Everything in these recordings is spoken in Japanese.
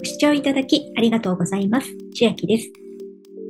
ご視聴いただきありがとうございます。千秋です。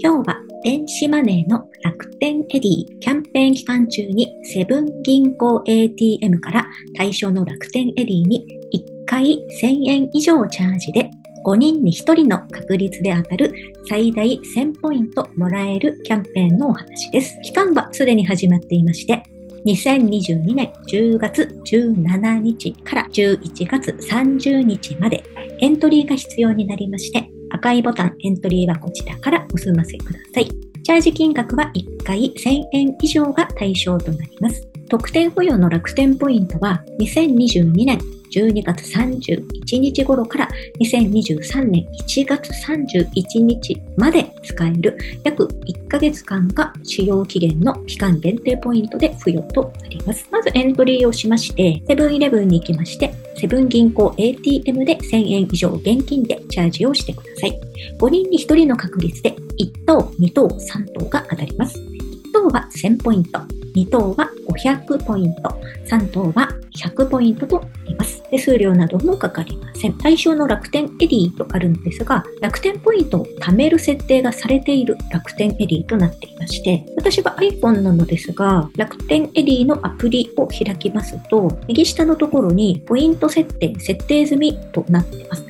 今日は電子マネーの楽天エディキャンペーン期間中にセブン銀行 ATM から対象の楽天エディに1回1000円以上チャージで5人に1人の確率で当たる最大1000ポイントもらえるキャンペーンのお話です。期間はすでに始まっていまして、2022年10月17日から11月30日までエントリーが必要になりまして、赤いボタンエントリーはこちらからお済ませください。チャージ金額は1回1000円以上が対象となります。特典付与の楽天ポイントは2022年12月31日頃から2023年1月31日まで使える約1ヶ月間が使用期限の期間限定ポイントで付与となります。まずエントリーをしまして、セブンイレブンに行きまして、セブン銀行 ATM で1000円以上現金でチャージをしてください。5人に1人の確率で1等、2等、3等が当たります。1等は1000ポイント、2等は500ポイント、3等は100ポイントとなります。手数料などもかかりません。対象の楽天エディとあるのですが、楽天ポイントを貯める設定がされている楽天エディとなっていまして、私は iPhone なのですが、楽天エディのアプリを開きますと、右下のところにポイント設定、設定済みとなっています。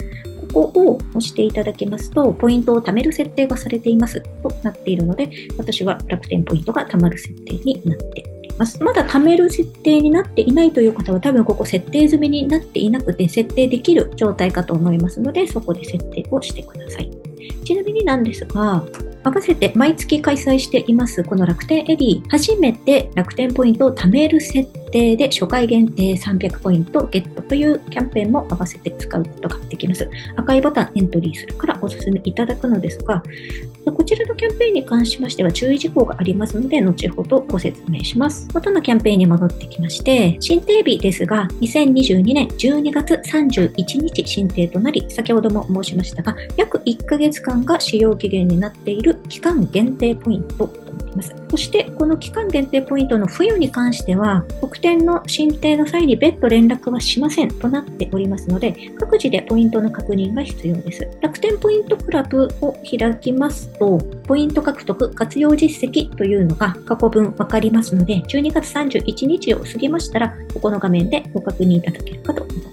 ここを押していただきますと、ポイントを貯める設定がされていますとなっているので、私は楽天ポイントが貯まる設定になっています。まだ貯める設定になっていないという方は多分ここ設定済みになっていなくて設定できる状態かと思いますので、そこで設定をしてください。ちなみになんですが、合わせて毎月開催していますこの楽天エディ、初めて楽天ポイントを貯める設定定で初回限定300ポイントゲットというキャンペーンも合わせて使うことができます。赤いボタンエントリーするからお勧めいただくのですが、こちらのキャンペーンに関しましては注意事項がありますので、後ほどご説明します。元のキャンペーンに戻ってきまして、新定日ですが、2022年12月31日新定となり、先ほども申しましたが、約1ヶ月間が使用期限になっている期間限定ポイントます。そして、この期間限定ポイントの付与に関しては、特典の申請の際に別途連絡はしませんとなっておりますので、各自でポイントの確認が必要です。楽天ポイントクラブを開きますと、ポイント獲得活用実績というのが過去分わかりますので、12月31日を過ぎましたら、ここの画面でご確認いただけるかと思います。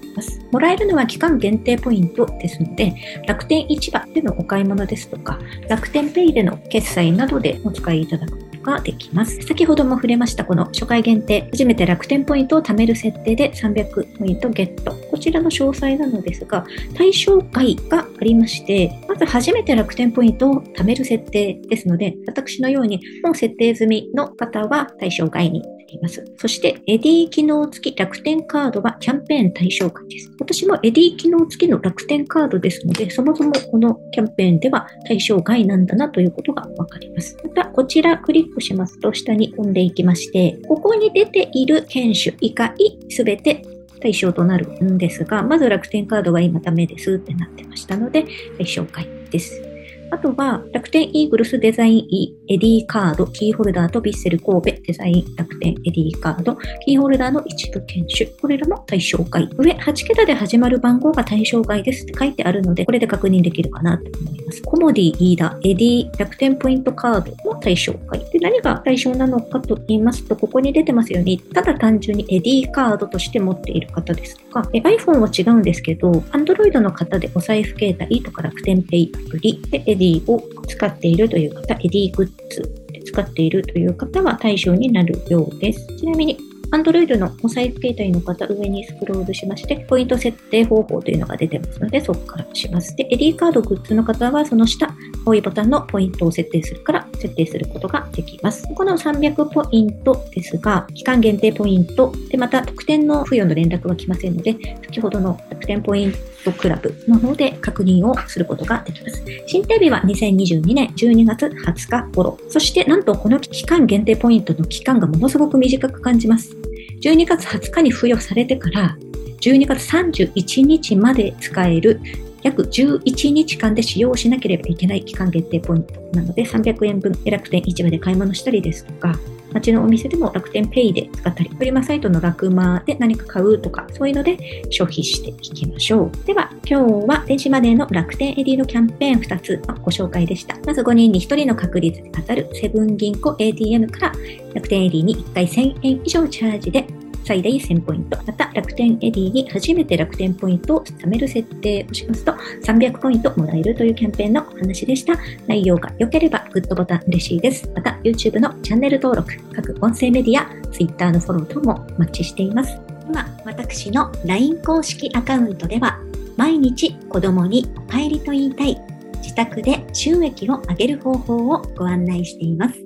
もらえるのは期間限定ポイントですので、楽天市場でのお買い物ですとか、楽天ペイでの決済などでお使いいただくことができます。先ほども触れましたこの初回限定、初めて楽天ポイントを貯める設定で300ポイントゲット。こちらの詳細なのですが、対象外がありまして、まず初めて楽天ポイントを貯める設定ですので、私のようにもう設定済みの方は対象外になります。そして、エディ機能付き楽天カードはキャンペーン対象外です。私もエディ機能付きの楽天カードですので、そもそもこのキャンペーンでは対象外なんだなということがわかります。また、こちらクリックしますと下に飛んでいきまして、ここに出ている券種以外すべて対象となるんですが、まず楽天カードが今ダメですってなってましたので、対象外です。あとは、楽天イーグルスデザイン E エディーカード、キーホルダーとヴィッセル神戸デザイン楽天エディーカード、キーホルダーの一部券種、これらも対象外。上、8桁で始まる番号が対象外ですって書いてあるので、これで確認できるかなと思います。コモディイイダ、エディ、楽天ポイントカードも対象外。で、何が対象なのかと言いますと、ここに出てますように、ただ単純にエディカードとして持っている方ですとか、iPhone は違うんですけど、Android の方でお財布携帯とか楽天ペイアプリでエディを使っているという方、エディグッズで使っているという方は対象になるようです。ちなみに Android のお財布携帯の方、上にスクロールしまして、ポイント設定方法というのが出てますので、そこからします。で、エディカードグッズの方は、その下、青いボタンのポイントを設定するから設定することができます。この300ポイントですが、期間限定ポイントで、また特典の付与の連絡は来ませんので、先ほどの特典ポイントクラブの方で確認をすることができます。進呈日は2022年12月20日頃。そしてなんとこの期間限定ポイントの期間がものすごく短く感じます。12月20日に付与されてから12月31日まで使える約11日間で使用しなければいけない期間限定ポイントなので300円分楽天市場で買い物したりですとか街のお店でも楽天ペイで使ったり、フリマサイトのラクマで何か買うとか、そういうので消費していきましょう。では、今日は電子マネーの楽天 Edy のキャンペーン2つのご紹介でした。まず5人に1人の確率で当たるセブン銀行 ATM から楽天 Edy に1回1000円以上チャージで 最大1000ポイント。また、楽天 Edy に初めて楽天ポイントを貯める設定をしますと、300ポイントもらえるというキャンペーンのお話でした。内容が良ければ、グッドボタン嬉しいです。また、YouTube のチャンネル登録、各音声メディア、Twitter のフォロー等もお待ちしています。今、私の LINE 公式アカウントでは、毎日子供にお帰りと言いたい、自宅で収益を上げる方法をご案内しています。